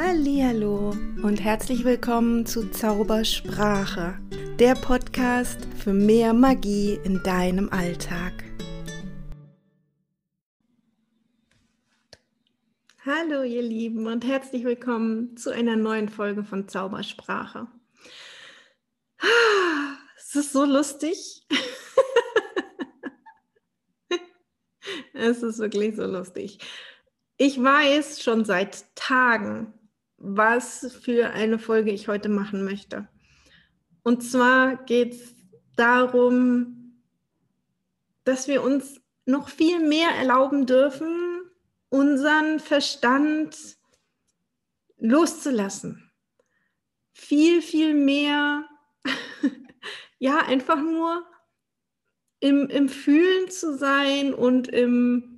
Hallo und herzlich willkommen zu Zaubersprache, der Podcast für mehr Magie in deinem Alltag. Hallo ihr Lieben und herzlich willkommen zu einer neuen Folge von Zaubersprache. Es ist so lustig. es ist wirklich so lustig. Ich weiß schon seit Tagen, was für eine Folge ich heute machen möchte. Und zwar geht es darum, dass wir uns noch viel mehr erlauben dürfen, unseren Verstand loszulassen. Viel, viel mehr, ja, einfach nur im, im Fühlen zu sein und im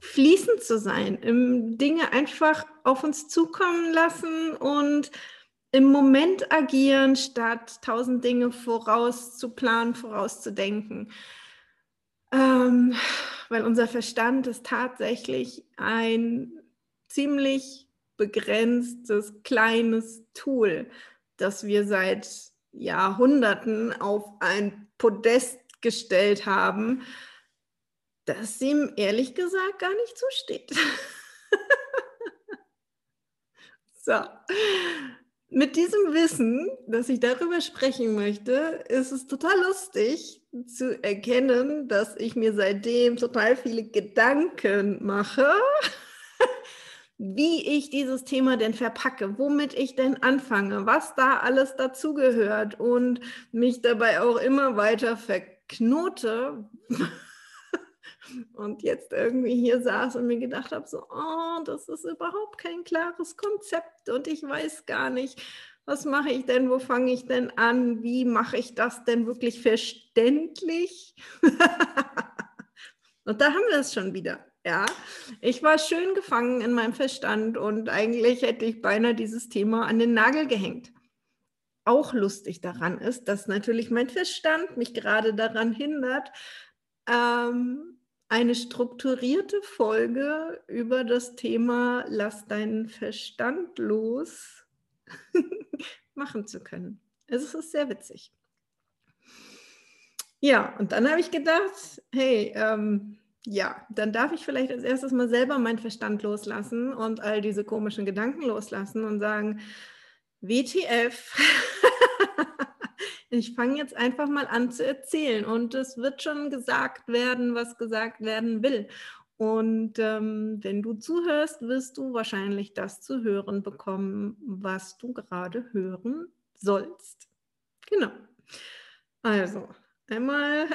fließend zu sein, im Dinge einfach auf uns zukommen lassen und im Moment agieren, statt tausend Dinge vorauszuplanen, vorauszudenken. Ähm, weil unser Verstand ist tatsächlich ein ziemlich begrenztes, kleines Tool, das wir seit Jahrhunderten auf ein Podest gestellt haben, das ihm ehrlich gesagt gar nicht zusteht. so. Mit diesem Wissen, dass ich darüber sprechen möchte, ist es total lustig zu erkennen, dass ich mir seitdem total viele Gedanken mache, wie ich dieses Thema denn verpacke, womit ich denn anfange, was da alles dazugehört und mich dabei auch immer weiter verknote, und jetzt irgendwie hier saß und mir gedacht habe, so, oh, das ist überhaupt kein klares Konzept und ich weiß gar nicht, was mache ich denn, wo fange ich denn an, wie mache ich das denn wirklich verständlich? und da haben wir es schon wieder. Ja, ich war schön gefangen in meinem Verstand und eigentlich hätte ich beinahe dieses Thema an den Nagel gehängt. Auch lustig daran ist, dass natürlich mein Verstand mich gerade daran hindert, ähm, eine strukturierte Folge über das Thema Lass deinen Verstand los machen zu können. Es ist sehr witzig. Ja, und dann habe ich gedacht, hey, ähm, ja, dann darf ich vielleicht als erstes mal selber meinen Verstand loslassen und all diese komischen Gedanken loslassen und sagen, WTF, ich fange jetzt einfach mal an zu erzählen und es wird schon gesagt werden, was gesagt werden will. Und ähm, wenn du zuhörst, wirst du wahrscheinlich das zu hören bekommen, was du gerade hören sollst. Genau. Also, einmal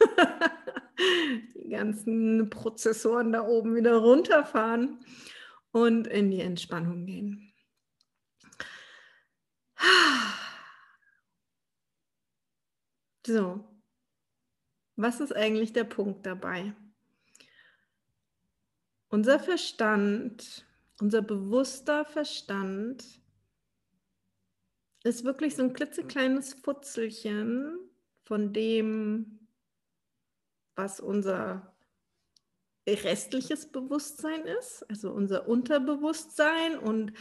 die ganzen Prozessoren da oben wieder runterfahren und in die Entspannung gehen. So, was ist eigentlich der Punkt dabei? Unser Verstand, unser bewusster Verstand ist wirklich so ein klitzekleines Futzelchen von dem, was unser restliches Bewusstsein ist, also unser Unterbewusstsein und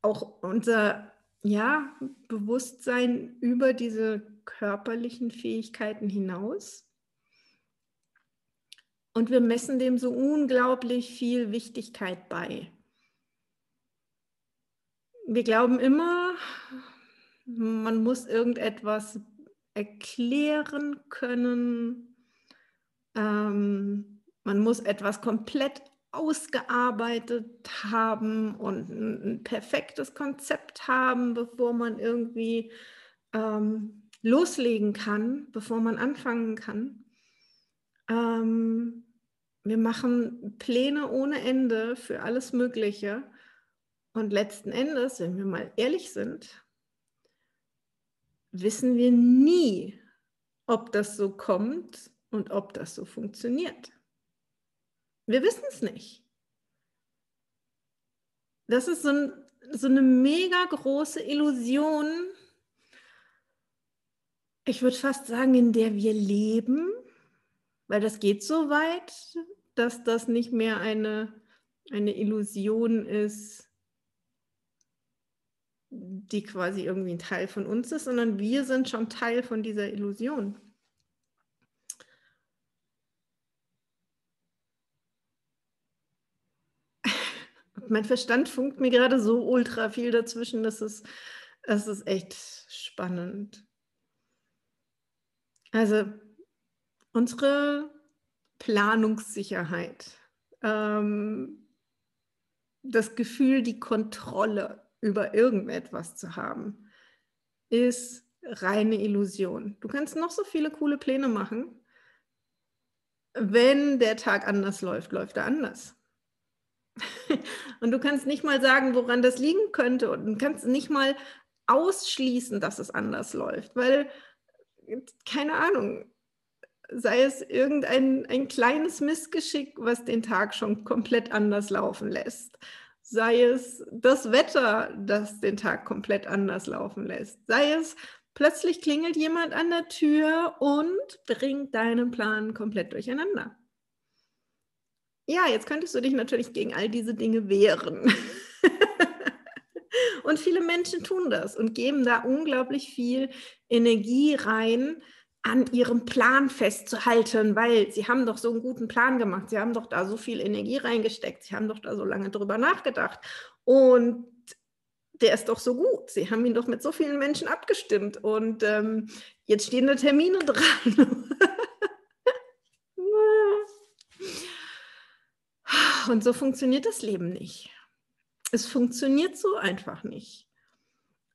auch unser ja, Bewusstsein über diese körperlichen Fähigkeiten hinaus. Und wir messen dem so unglaublich viel Wichtigkeit bei. Wir glauben immer, man muss irgendetwas erklären können, ähm, man muss etwas komplett ausgearbeitet haben und ein perfektes Konzept haben, bevor man irgendwie ähm, loslegen kann, bevor man anfangen kann. Ähm, wir machen Pläne ohne Ende für alles Mögliche. Und letzten Endes, wenn wir mal ehrlich sind, wissen wir nie, ob das so kommt und ob das so funktioniert. Wir wissen es nicht. Das ist so, ein, so eine mega große Illusion, ich würde fast sagen, in der wir leben, weil das geht so weit, dass das nicht mehr eine, eine Illusion ist, die quasi irgendwie ein Teil von uns ist, sondern wir sind schon Teil von dieser Illusion. mein Verstand funkt mir gerade so ultra viel dazwischen, das ist, das ist echt spannend. Also unsere Planungssicherheit, ähm, das Gefühl, die Kontrolle über irgendetwas zu haben, ist reine Illusion. Du kannst noch so viele coole Pläne machen. Wenn der Tag anders läuft, läuft er anders. und du kannst nicht mal sagen, woran das liegen könnte und du kannst nicht mal ausschließen, dass es anders läuft, weil, keine Ahnung, sei es irgendein ein kleines Missgeschick, was den Tag schon komplett anders laufen lässt, sei es das Wetter, das den Tag komplett anders laufen lässt, sei es plötzlich klingelt jemand an der Tür und bringt deinen Plan komplett durcheinander. Ja, jetzt könntest du dich natürlich gegen all diese Dinge wehren. und viele Menschen tun das und geben da unglaublich viel Energie rein, an ihrem Plan festzuhalten, weil sie haben doch so einen guten Plan gemacht, sie haben doch da so viel Energie reingesteckt, sie haben doch da so lange drüber nachgedacht und der ist doch so gut. Sie haben ihn doch mit so vielen Menschen abgestimmt und ähm, jetzt stehen da Termine dran. Und so funktioniert das Leben nicht. Es funktioniert so einfach nicht.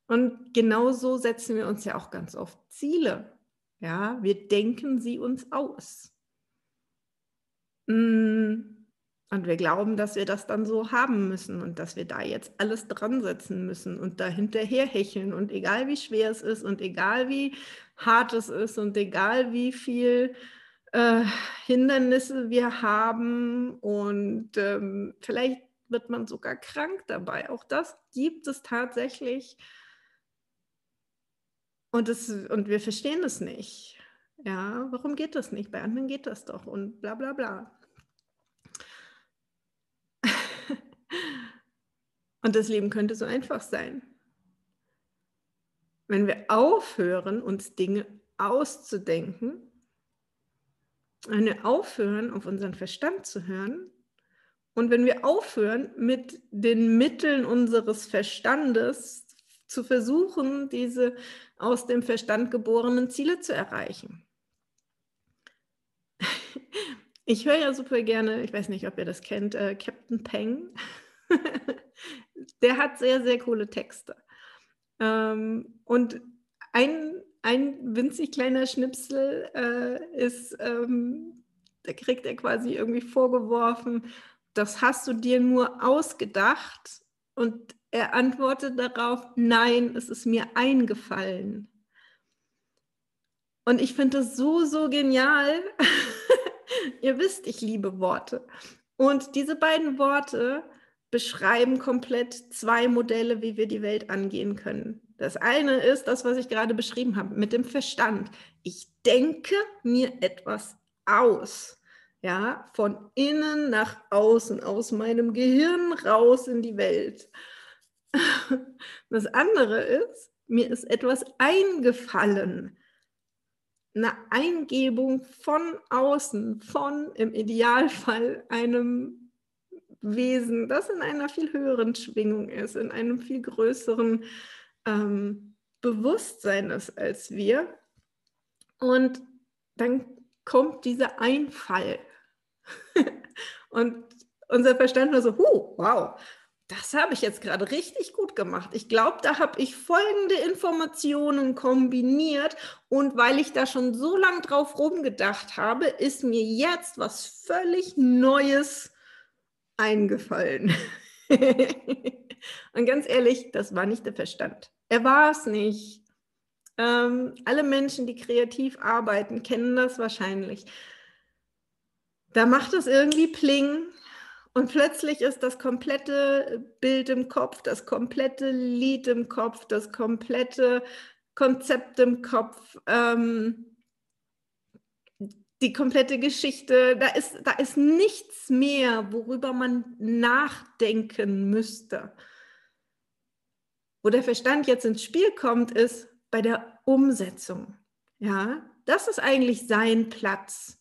Und genau so setzen wir uns ja auch ganz oft Ziele. Ja, wir denken sie uns aus. Mm, und wir glauben, dass wir das dann so haben müssen und dass wir da jetzt alles dran setzen müssen und da hinterher hecheln. Und egal wie schwer es ist und egal wie hart es ist und egal wie viel äh, Hindernisse wir haben und ähm, vielleicht wird man sogar krank dabei. Auch das gibt es tatsächlich. Und, das, und wir verstehen es nicht. Ja, warum geht das nicht? Bei anderen geht das doch und bla bla bla. und das Leben könnte so einfach sein. Wenn wir aufhören, uns Dinge auszudenken wenn wir aufhören, auf unseren Verstand zu hören und wenn wir aufhören, mit den Mitteln unseres Verstandes zu versuchen, diese aus dem Verstand geborenen Ziele zu erreichen. Ich höre ja super gerne, ich weiß nicht, ob ihr das kennt, äh, Captain Peng. Der hat sehr, sehr coole Texte. Ähm, und ein ein winzig kleiner Schnipsel äh, ist, ähm, da kriegt er quasi irgendwie vorgeworfen, das hast du dir nur ausgedacht. Und er antwortet darauf, nein, es ist mir eingefallen. Und ich finde das so, so genial. Ihr wisst, ich liebe Worte. Und diese beiden Worte beschreiben komplett zwei Modelle, wie wir die Welt angehen können. Das eine ist das, was ich gerade beschrieben habe, mit dem Verstand. Ich denke mir etwas aus. Ja, von innen nach außen, aus meinem Gehirn raus in die Welt. Das andere ist, mir ist etwas eingefallen. Eine Eingebung von außen, von im Idealfall einem Wesen, das in einer viel höheren Schwingung ist, in einem viel größeren ähm, Bewusstsein ist als wir. Und dann kommt dieser Einfall. und unser Verstand nur so, huh, wow, das habe ich jetzt gerade richtig gut gemacht. Ich glaube, da habe ich folgende Informationen kombiniert und weil ich da schon so lange drauf rumgedacht habe, ist mir jetzt was völlig Neues eingefallen. und ganz ehrlich, das war nicht der Verstand. Er war es nicht. Ähm, alle Menschen, die kreativ arbeiten, kennen das wahrscheinlich. Da macht es irgendwie Pling und plötzlich ist das komplette Bild im Kopf, das komplette Lied im Kopf, das komplette Konzept im Kopf, ähm, die komplette Geschichte. Da ist, da ist nichts mehr, worüber man nachdenken müsste Wo der Verstand jetzt ins Spiel kommt, ist bei der Umsetzung. Ja, das ist eigentlich sein Platz.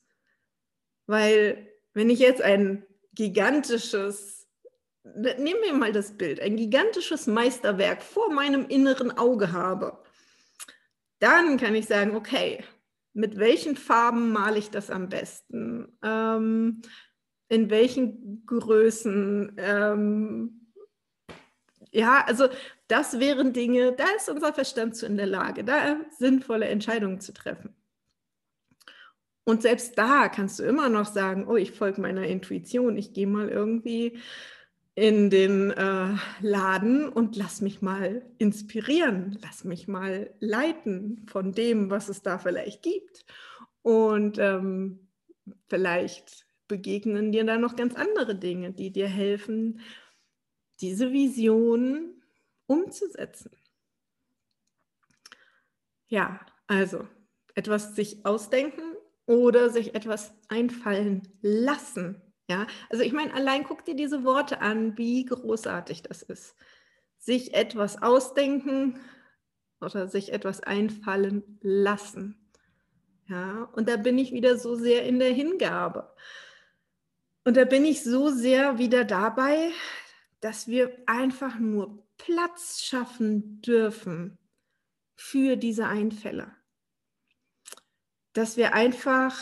Weil wenn ich jetzt ein gigantisches, nehmen wir mal das Bild, ein gigantisches Meisterwerk vor meinem inneren Auge habe, dann kann ich sagen, okay, mit welchen Farben male ich das am besten? Ähm, in welchen Größen? Ähm, ja, also das wären Dinge, da ist unser Verstand zu in der Lage, da sinnvolle Entscheidungen zu treffen. Und selbst da kannst du immer noch sagen, oh, ich folge meiner Intuition, ich gehe mal irgendwie in den äh, Laden und lass mich mal inspirieren, lass mich mal leiten von dem, was es da vielleicht gibt. Und ähm, vielleicht begegnen dir da noch ganz andere Dinge, die dir helfen, diese Vision umzusetzen. Ja, also etwas sich ausdenken oder sich etwas einfallen lassen. Ja, also ich meine, allein guck dir diese Worte an, wie großartig das ist. Sich etwas ausdenken oder sich etwas einfallen lassen. Ja, und da bin ich wieder so sehr in der Hingabe. Und da bin ich so sehr wieder dabei, dass wir einfach nur Platz schaffen dürfen für diese Einfälle dass wir einfach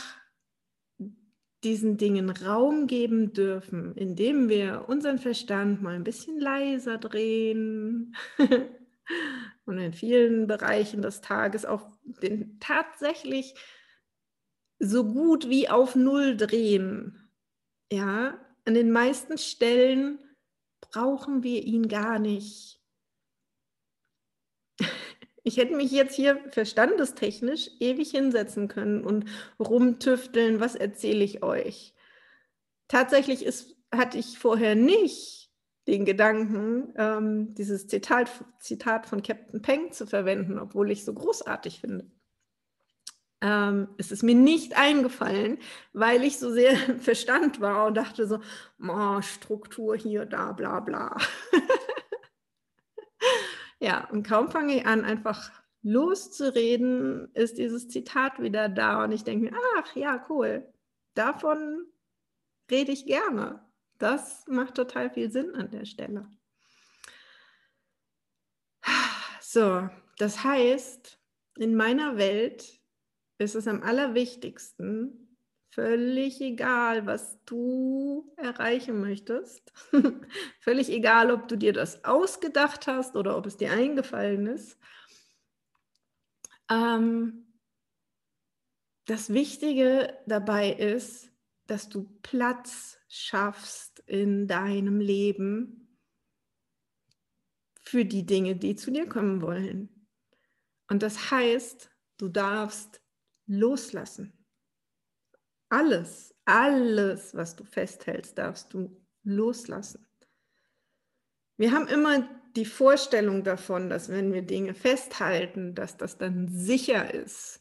diesen Dingen Raum geben dürfen, indem wir unseren Verstand mal ein bisschen leiser drehen und in vielen Bereichen des Tages auch den tatsächlich so gut wie auf Null drehen. Ja, an den meisten Stellen brauchen wir ihn gar nicht. Ich hätte mich jetzt hier verstandestechnisch ewig hinsetzen können und rumtüfteln, was erzähle ich euch. Tatsächlich ist, hatte ich vorher nicht den Gedanken, ähm, dieses Zitat, Zitat von Captain Peng zu verwenden, obwohl ich so großartig finde. Ähm, es ist mir nicht eingefallen, weil ich so sehr Verstand war und dachte so, oh, Struktur hier, da, bla bla. Ja, und kaum fange ich an, einfach loszureden, ist dieses Zitat wieder da und ich denke mir, ach ja, cool, davon rede ich gerne. Das macht total viel Sinn an der Stelle. So, das heißt, in meiner Welt ist es am allerwichtigsten, Völlig egal, was du erreichen möchtest. Völlig egal, ob du dir das ausgedacht hast oder ob es dir eingefallen ist. Ähm, das Wichtige dabei ist, dass du Platz schaffst in deinem Leben für die Dinge, die zu dir kommen wollen. Und das heißt, du darfst loslassen. Alles, alles, was du festhältst, darfst du loslassen. Wir haben immer die Vorstellung davon, dass wenn wir Dinge festhalten, dass das dann sicher ist.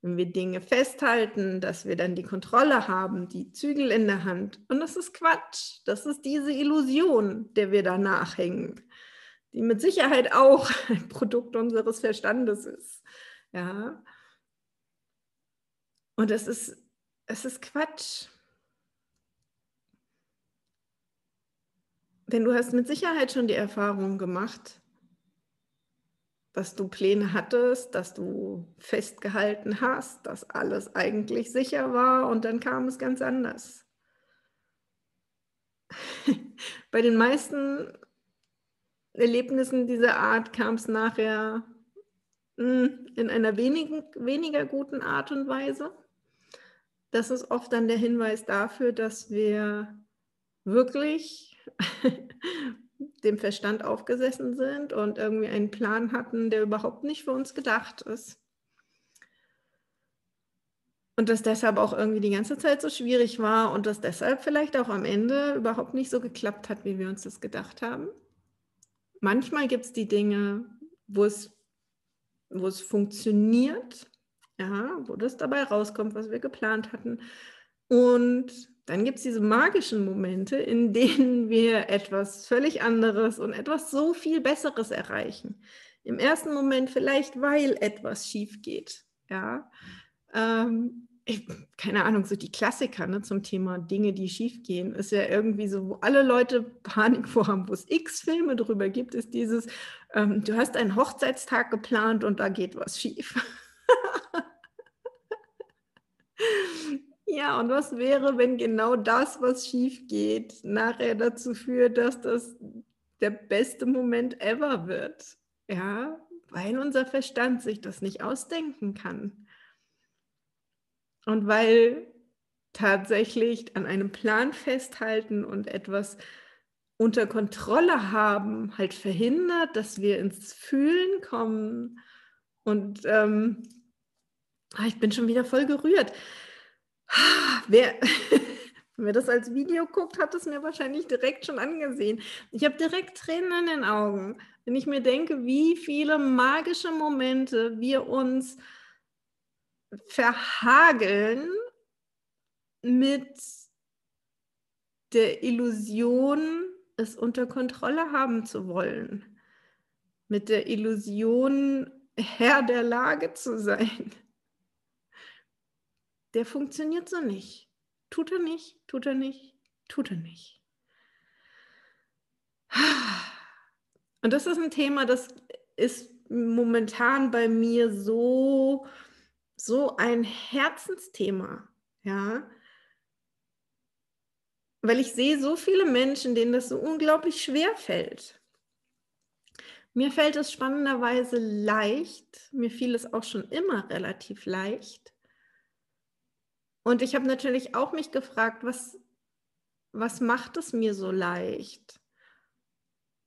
Wenn wir Dinge festhalten, dass wir dann die Kontrolle haben, die Zügel in der Hand. Und das ist Quatsch. Das ist diese Illusion, der wir da nachhängen, die mit Sicherheit auch ein Produkt unseres Verstandes ist. Ja. Und es ist es ist Quatsch. Denn du hast mit Sicherheit schon die Erfahrung gemacht, dass du Pläne hattest, dass du festgehalten hast, dass alles eigentlich sicher war und dann kam es ganz anders. Bei den meisten Erlebnissen dieser Art kam es nachher hm, in einer wenigen, weniger guten Art und Weise das ist oft dann der Hinweis dafür, dass wir wirklich dem Verstand aufgesessen sind und irgendwie einen Plan hatten, der überhaupt nicht für uns gedacht ist. Und dass deshalb auch irgendwie die ganze Zeit so schwierig war und dass deshalb vielleicht auch am Ende überhaupt nicht so geklappt hat, wie wir uns das gedacht haben. Manchmal gibt es die Dinge, wo es, wo es funktioniert ja, wo das dabei rauskommt, was wir geplant hatten. Und dann gibt es diese magischen Momente, in denen wir etwas völlig anderes und etwas so viel Besseres erreichen. Im ersten Moment vielleicht, weil etwas schief geht. Ja, ähm, ich, keine Ahnung, so die Klassiker ne, zum Thema Dinge, die schief gehen, ist ja irgendwie so, wo alle Leute Panik vorhaben, wo es x Filme drüber gibt, ist dieses, ähm, du hast einen Hochzeitstag geplant und da geht was schief. Ja, und was wäre, wenn genau das, was schief geht, nachher dazu führt, dass das der beste Moment ever wird? Ja, weil unser Verstand sich das nicht ausdenken kann. Und weil tatsächlich an einem Plan festhalten und etwas unter Kontrolle haben, halt verhindert, dass wir ins Fühlen kommen. Und ähm, ah, ich bin schon wieder voll gerührt. Wer, wer das als Video guckt, hat es mir wahrscheinlich direkt schon angesehen. Ich habe direkt Tränen in den Augen, wenn ich mir denke, wie viele magische Momente wir uns verhageln mit der Illusion, es unter Kontrolle haben zu wollen, mit der Illusion, Herr der Lage zu sein der funktioniert so nicht. Tut er nicht, tut er nicht, tut er nicht. Und das ist ein Thema, das ist momentan bei mir so, so ein Herzensthema, ja. Weil ich sehe so viele Menschen, denen das so unglaublich schwer fällt. Mir fällt es spannenderweise leicht, mir fiel es auch schon immer relativ leicht, und ich habe natürlich auch mich gefragt, was, was macht es mir so leicht?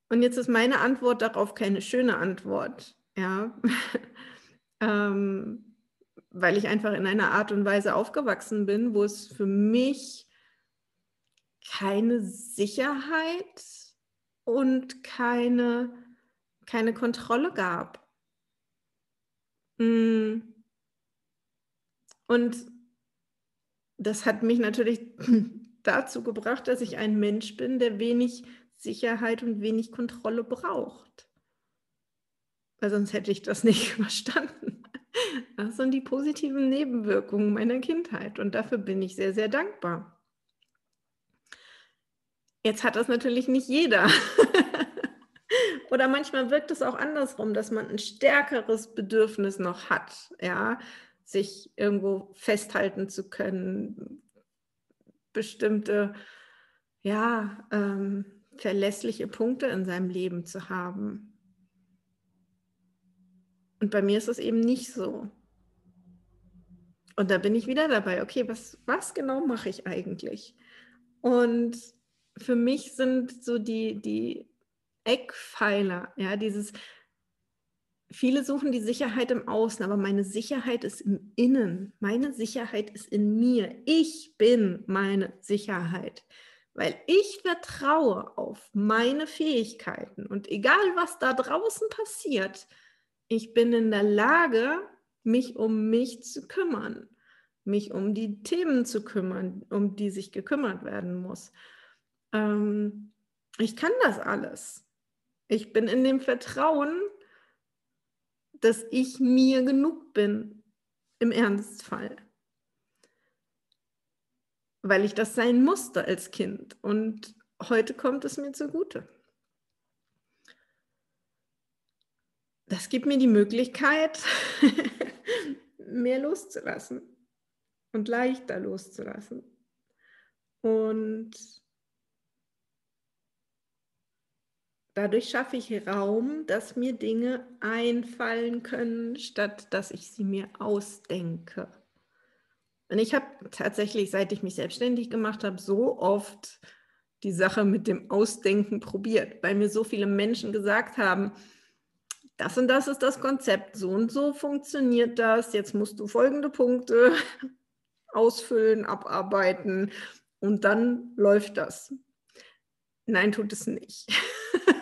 Und jetzt ist meine Antwort darauf keine schöne Antwort, ja, ähm, weil ich einfach in einer Art und Weise aufgewachsen bin, wo es für mich keine Sicherheit und keine, keine Kontrolle gab. Mm. Und das hat mich natürlich dazu gebracht, dass ich ein Mensch bin, der wenig Sicherheit und wenig Kontrolle braucht. Weil sonst hätte ich das nicht verstanden. Das sind die positiven Nebenwirkungen meiner Kindheit und dafür bin ich sehr, sehr dankbar. Jetzt hat das natürlich nicht jeder. Oder manchmal wirkt es auch andersrum, dass man ein stärkeres Bedürfnis noch hat. Ja, sich irgendwo festhalten zu können, bestimmte, ja, ähm, verlässliche Punkte in seinem Leben zu haben. Und bei mir ist es eben nicht so. Und da bin ich wieder dabei, okay, was, was genau mache ich eigentlich? Und für mich sind so die, die Eckpfeiler, ja, dieses Viele suchen die Sicherheit im Außen, aber meine Sicherheit ist im Innen. Meine Sicherheit ist in mir. Ich bin meine Sicherheit, weil ich vertraue auf meine Fähigkeiten. Und egal, was da draußen passiert, ich bin in der Lage, mich um mich zu kümmern, mich um die Themen zu kümmern, um die sich gekümmert werden muss. Ähm, ich kann das alles. Ich bin in dem Vertrauen, dass ich mir genug bin im Ernstfall. Weil ich das sein musste als Kind und heute kommt es mir zugute. Das gibt mir die Möglichkeit, mehr loszulassen und leichter loszulassen. Und Dadurch schaffe ich Raum, dass mir Dinge einfallen können, statt dass ich sie mir ausdenke. Und ich habe tatsächlich, seit ich mich selbstständig gemacht habe, so oft die Sache mit dem Ausdenken probiert, weil mir so viele Menschen gesagt haben, das und das ist das Konzept, so und so funktioniert das, jetzt musst du folgende Punkte ausfüllen, abarbeiten und dann läuft das. Nein, tut es nicht.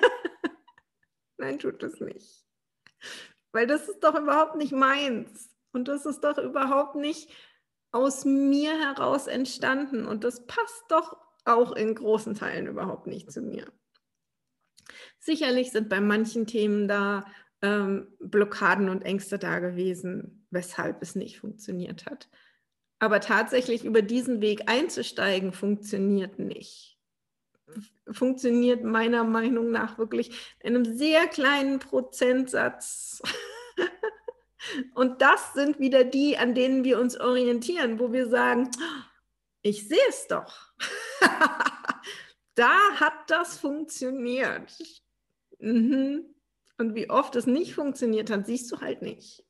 Nein, tut es nicht. Weil das ist doch überhaupt nicht meins. Und das ist doch überhaupt nicht aus mir heraus entstanden und das passt doch auch in großen Teilen überhaupt nicht zu mir. Sicherlich sind bei manchen Themen da ähm, Blockaden und Ängste da gewesen, weshalb es nicht funktioniert hat. Aber tatsächlich über diesen Weg einzusteigen, funktioniert nicht. Funktioniert meiner Meinung nach wirklich in einem sehr kleinen Prozentsatz. Und das sind wieder die, an denen wir uns orientieren, wo wir sagen, ich sehe es doch. da hat das funktioniert. Mhm. Und wie oft es nicht funktioniert hat, siehst du halt nicht.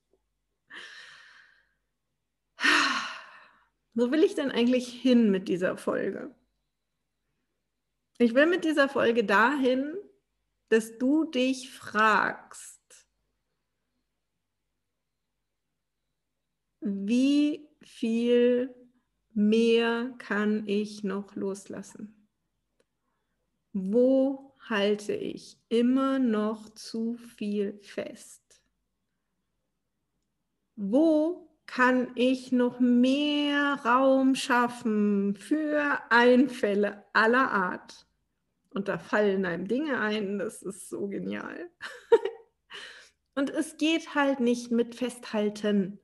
Wo will ich denn eigentlich hin mit dieser Folge? Ich will mit dieser Folge dahin, dass du dich fragst, wie viel mehr kann ich noch loslassen? Wo halte ich immer noch zu viel fest? Wo kann ich noch mehr Raum schaffen für Einfälle aller Art? Und da fallen einem Dinge ein, das ist so genial. Und es geht halt nicht mit Festhalten.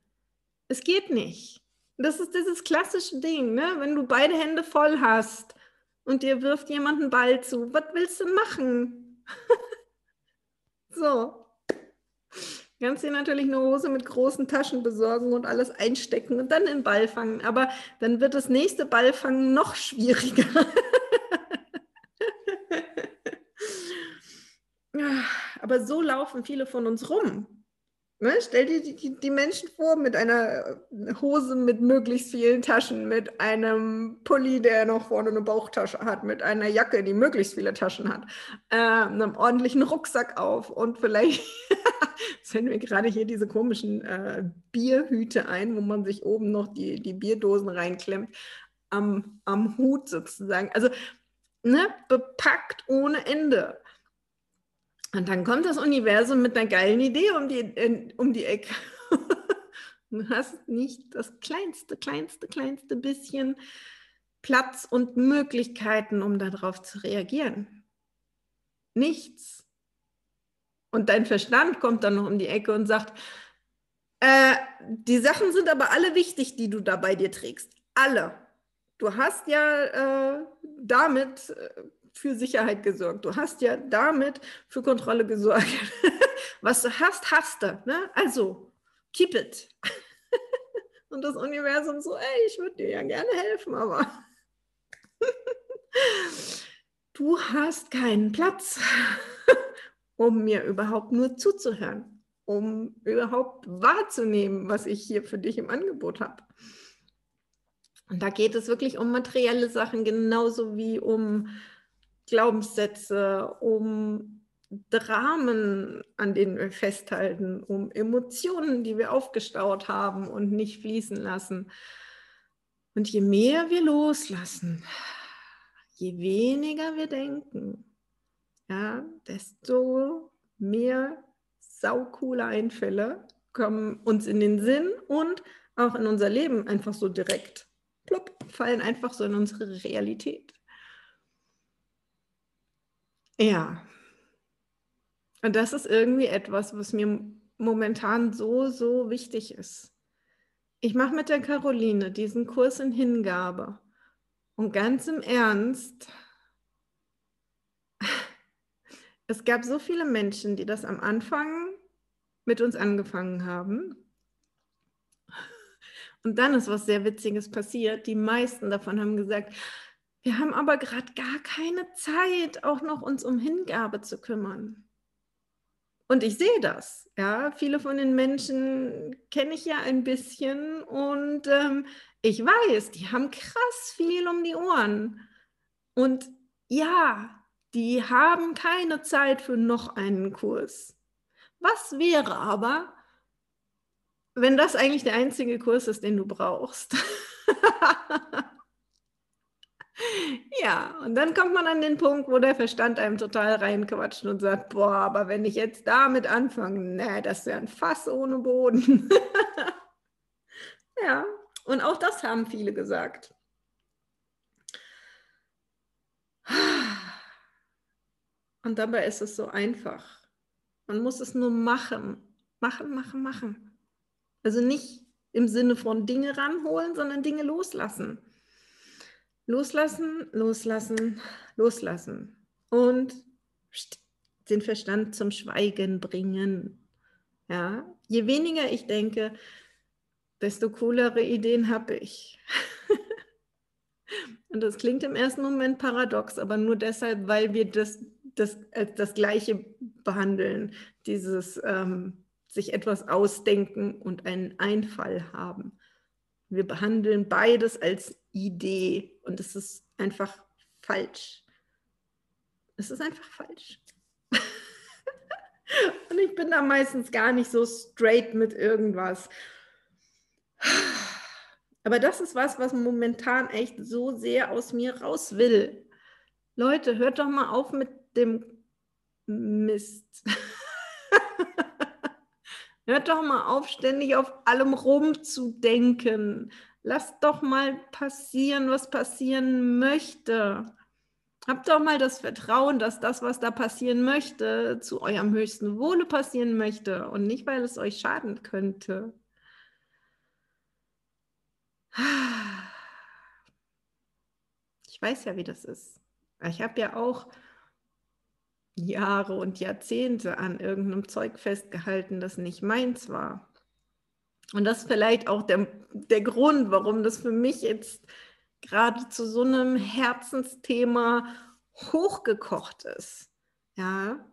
Es geht nicht. Das ist dieses klassische Ding, ne? wenn du beide Hände voll hast und dir wirft jemand einen Ball zu, was willst du machen? so. Kannst dir natürlich eine Hose mit großen Taschen besorgen und alles einstecken und dann den Ball fangen. Aber dann wird das nächste Ballfangen noch schwieriger. Aber so laufen viele von uns rum. Ne? Stell dir die, die, Menschen vor mit einer äh, Hose mit möglichst vielen Taschen, mit einem Pulli, der noch vorne eine Bauchtasche hat, mit einer Jacke, die möglichst viele Taschen hat, äh, einem ordentlichen Rucksack auf und vielleicht senden wir gerade hier diese komischen äh, Bierhüte ein, wo man sich oben noch die, die Bierdosen reinklemmt, am, am Hut sozusagen. Also ne, bepackt ohne Ende. Und dann kommt das Universum mit einer geilen Idee um die, in, um die Ecke. du hast nicht das kleinste, kleinste, kleinste bisschen Platz und Möglichkeiten, um darauf zu reagieren. Nichts. Und dein Verstand kommt dann noch um die Ecke und sagt, äh, die Sachen sind aber alle wichtig, die du da bei dir trägst. Alle. Du hast ja äh, damit äh, für Sicherheit gesorgt. Du hast ja damit für Kontrolle gesorgt. Was du hast, hast du. Ne? Also, keep it. Und das Universum so, ey, ich würde dir ja gerne helfen, aber du hast keinen Platz, um mir überhaupt nur zuzuhören, um überhaupt wahrzunehmen, was ich hier für dich im Angebot habe. Und da geht es wirklich um materielle Sachen, genauso wie um Glaubenssätze, um Dramen, an denen wir festhalten, um Emotionen, die wir aufgestaut haben und nicht fließen lassen. Und je mehr wir loslassen, je weniger wir denken, ja, desto mehr saukoole Einfälle kommen uns in den Sinn und auch in unser Leben einfach so direkt, plopp, fallen einfach so in unsere Realität. Ja. Und das ist irgendwie etwas, was mir momentan so, so wichtig ist. Ich mache mit der Caroline diesen Kurs in Hingabe. Und ganz im Ernst, es gab so viele Menschen, die das am Anfang mit uns angefangen haben. Und dann ist was sehr Witziges passiert. Die meisten davon haben gesagt, wir haben aber gerade gar keine Zeit, auch noch uns um Hingabe zu kümmern. Und ich sehe das. Ja, viele von den Menschen kenne ich ja ein bisschen und ähm, ich weiß, die haben krass viel um die Ohren. Und ja, die haben keine Zeit für noch einen Kurs. Was wäre aber, wenn das eigentlich der einzige Kurs ist, den du brauchst? Ja, und dann kommt man an den Punkt, wo der Verstand einem total reinquatscht und sagt, boah, aber wenn ich jetzt damit anfange, ne, das ist ja ein Fass ohne Boden. ja, Und auch das haben viele gesagt. Und dabei ist es so einfach. Man muss es nur machen. Machen, machen, machen. Also nicht im Sinne von Dinge ranholen, sondern Dinge loslassen. Loslassen, loslassen, loslassen. Und den Verstand zum Schweigen bringen. Ja, je weniger ich denke, desto coolere Ideen habe ich. Und das klingt im ersten Moment paradox, aber nur deshalb, weil wir das, das das Gleiche behandeln, dieses ähm, sich etwas ausdenken und einen Einfall haben. Wir behandeln beides als Idee und es ist einfach falsch. Es ist einfach falsch. und ich bin da meistens gar nicht so straight mit irgendwas. Aber das ist was, was momentan echt so sehr aus mir raus will. Leute, hört doch mal auf mit dem Mist. hört doch mal auf, ständig auf allem rumzudenken. Lasst doch mal passieren, was passieren möchte. Habt doch mal das Vertrauen, dass das, was da passieren möchte, zu eurem höchsten Wohle passieren möchte und nicht, weil es euch schaden könnte. Ich weiß ja, wie das ist. Ich habe ja auch Jahre und Jahrzehnte an irgendeinem Zeug festgehalten, das nicht meins war. Und das ist vielleicht auch der, der Grund, warum das für mich jetzt gerade zu so einem Herzensthema hochgekocht ist. Ja,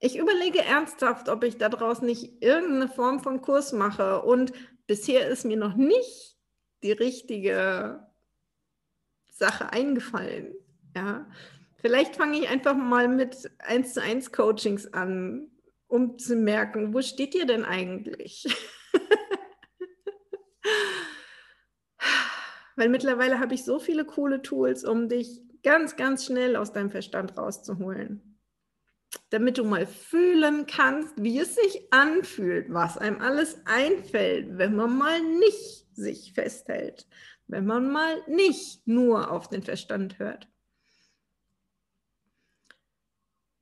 ich überlege ernsthaft, ob ich daraus nicht irgendeine Form von Kurs mache. Und bisher ist mir noch nicht die richtige Sache eingefallen. Ja, vielleicht fange ich einfach mal mit 1 zu 1 Coachings an, um zu merken, wo steht ihr denn eigentlich? Weil mittlerweile habe ich so viele coole Tools, um dich ganz, ganz schnell aus deinem Verstand rauszuholen. Damit du mal fühlen kannst, wie es sich anfühlt, was einem alles einfällt, wenn man mal nicht sich festhält, wenn man mal nicht nur auf den Verstand hört.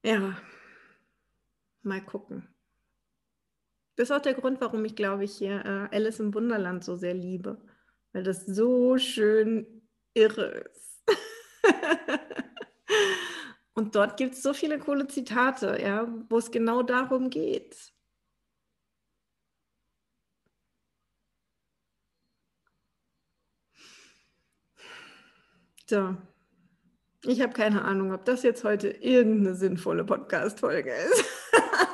Ja, mal gucken. Das ist auch der Grund, warum ich, glaube ich, hier äh, Alice im Wunderland so sehr liebe, weil das so schön irre ist. Und dort gibt es so viele coole Zitate, ja, wo es genau darum geht. So, ich habe keine Ahnung, ob das jetzt heute irgendeine sinnvolle Podcast-Folge ist.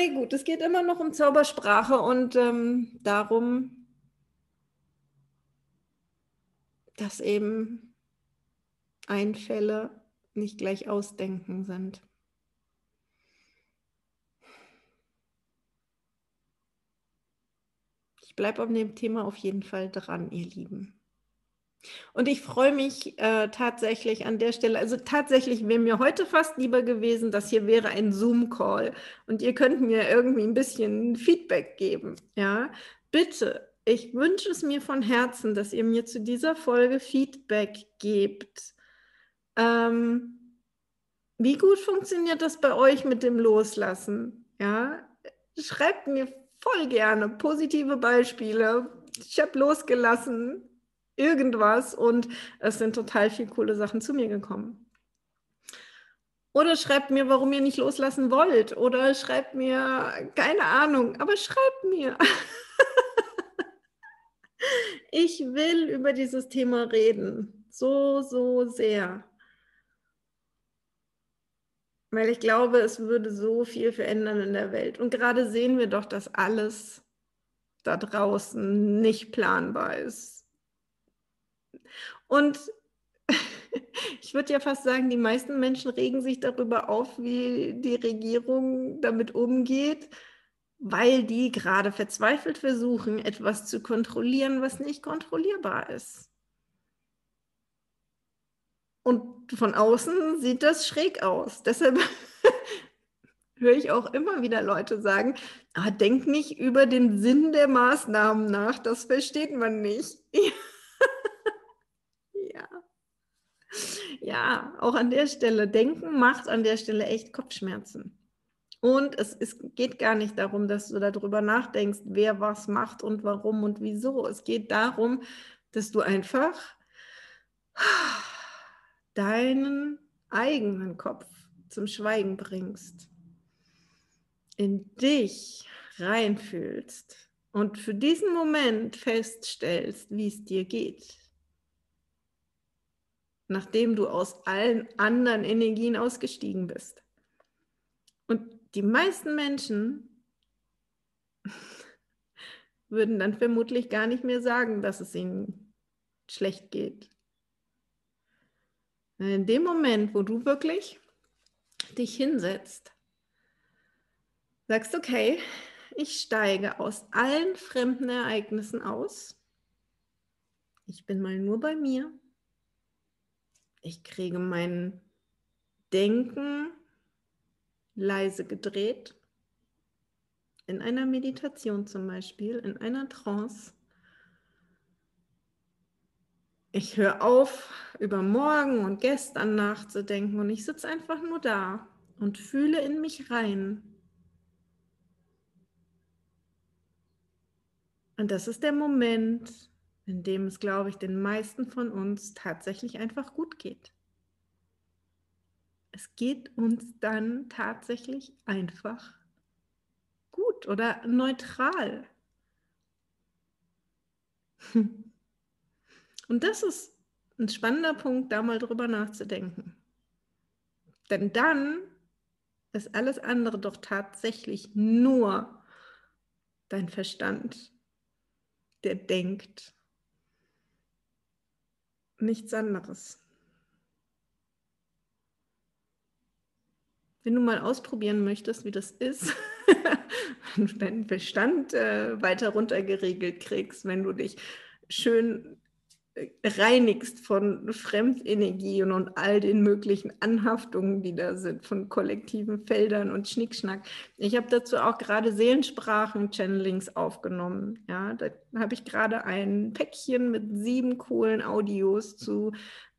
Nee, gut, es geht immer noch um Zaubersprache und ähm, darum, dass eben Einfälle nicht gleich Ausdenken sind. Ich bleibe an dem Thema auf jeden Fall dran, ihr Lieben. Und ich freue mich äh, tatsächlich an der Stelle, also tatsächlich wäre mir heute fast lieber gewesen, dass hier wäre ein Zoom-Call und ihr könnt mir irgendwie ein bisschen Feedback geben. Ja, bitte, ich wünsche es mir von Herzen, dass ihr mir zu dieser Folge Feedback gebt. Ähm, wie gut funktioniert das bei euch mit dem Loslassen? Ja, schreibt mir voll gerne positive Beispiele. Ich habe losgelassen, irgendwas und es sind total viele coole Sachen zu mir gekommen. Oder schreibt mir, warum ihr nicht loslassen wollt. Oder schreibt mir, keine Ahnung, aber schreibt mir. ich will über dieses Thema reden. So, so sehr. Weil ich glaube, es würde so viel verändern in der Welt. Und gerade sehen wir doch, dass alles da draußen nicht planbar ist und ich würde ja fast sagen, die meisten Menschen regen sich darüber auf, wie die Regierung damit umgeht, weil die gerade verzweifelt versuchen, etwas zu kontrollieren, was nicht kontrollierbar ist. Und von außen sieht das schräg aus. Deshalb höre ich auch immer wieder Leute sagen, ah, denk nicht über den Sinn der Maßnahmen nach, das versteht man nicht. ja. Ja, auch an der Stelle, denken macht an der Stelle echt Kopfschmerzen. Und es ist, geht gar nicht darum, dass du darüber nachdenkst, wer was macht und warum und wieso. Es geht darum, dass du einfach deinen eigenen Kopf zum Schweigen bringst, in dich reinfühlst und für diesen Moment feststellst, wie es dir geht, nachdem du aus allen anderen Energien ausgestiegen bist. Und die meisten Menschen würden dann vermutlich gar nicht mehr sagen, dass es ihnen schlecht geht. In dem Moment, wo du wirklich dich hinsetzt, sagst, okay, ich steige aus allen fremden Ereignissen aus. Ich bin mal nur bei mir. Ich kriege mein Denken leise gedreht. In einer Meditation zum Beispiel, in einer Trance. Ich höre auf, über morgen und gestern nachzudenken und ich sitze einfach nur da und fühle in mich rein. Und das ist der Moment, in dem es, glaube ich, den meisten von uns tatsächlich einfach gut geht. Es geht uns dann tatsächlich einfach gut oder neutral. Und das ist ein spannender Punkt, da mal drüber nachzudenken. Denn dann ist alles andere doch tatsächlich nur dein Verstand, der denkt. Nichts anderes. Wenn du mal ausprobieren möchtest, wie das ist, wenn du deinen Verstand äh, weiter runtergeregelt kriegst, wenn du dich schön reinigst von Fremdenergien und all den möglichen Anhaftungen, die da sind, von kollektiven Feldern und Schnickschnack. Ich habe dazu auch gerade Seelensprachen-Channelings aufgenommen. Ja, da habe ich gerade ein Päckchen mit sieben coolen Audios zu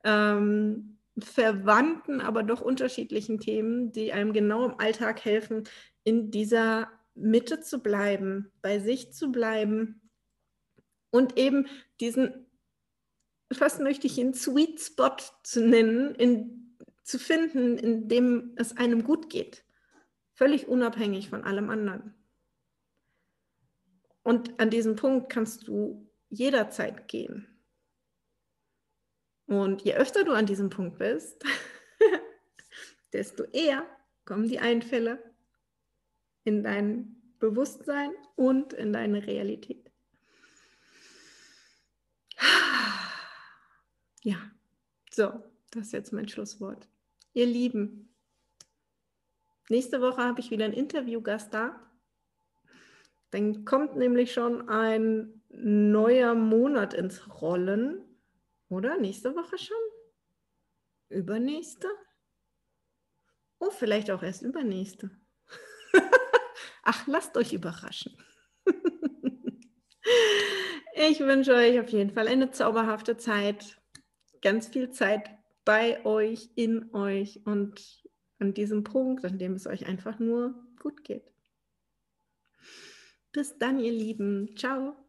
ähm, verwandten, aber doch unterschiedlichen Themen, die einem genau im Alltag helfen, in dieser Mitte zu bleiben, bei sich zu bleiben und eben diesen fast möchte ich ihn Sweet Spot zu nennen, in, zu finden, in dem es einem gut geht. Völlig unabhängig von allem anderen. Und an diesem Punkt kannst du jederzeit gehen. Und je öfter du an diesem Punkt bist, desto eher kommen die Einfälle in dein Bewusstsein und in deine Realität. Ja, so, das ist jetzt mein Schlusswort. Ihr Lieben, nächste Woche habe ich wieder einen Interviewgast da. Dann kommt nämlich schon ein neuer Monat ins Rollen. Oder? Nächste Woche schon? Übernächste? Oh, vielleicht auch erst übernächste. Ach, lasst euch überraschen. ich wünsche euch auf jeden Fall eine zauberhafte Zeit ganz viel Zeit bei euch, in euch und an diesem Punkt, an dem es euch einfach nur gut geht. Bis dann, ihr Lieben. Ciao.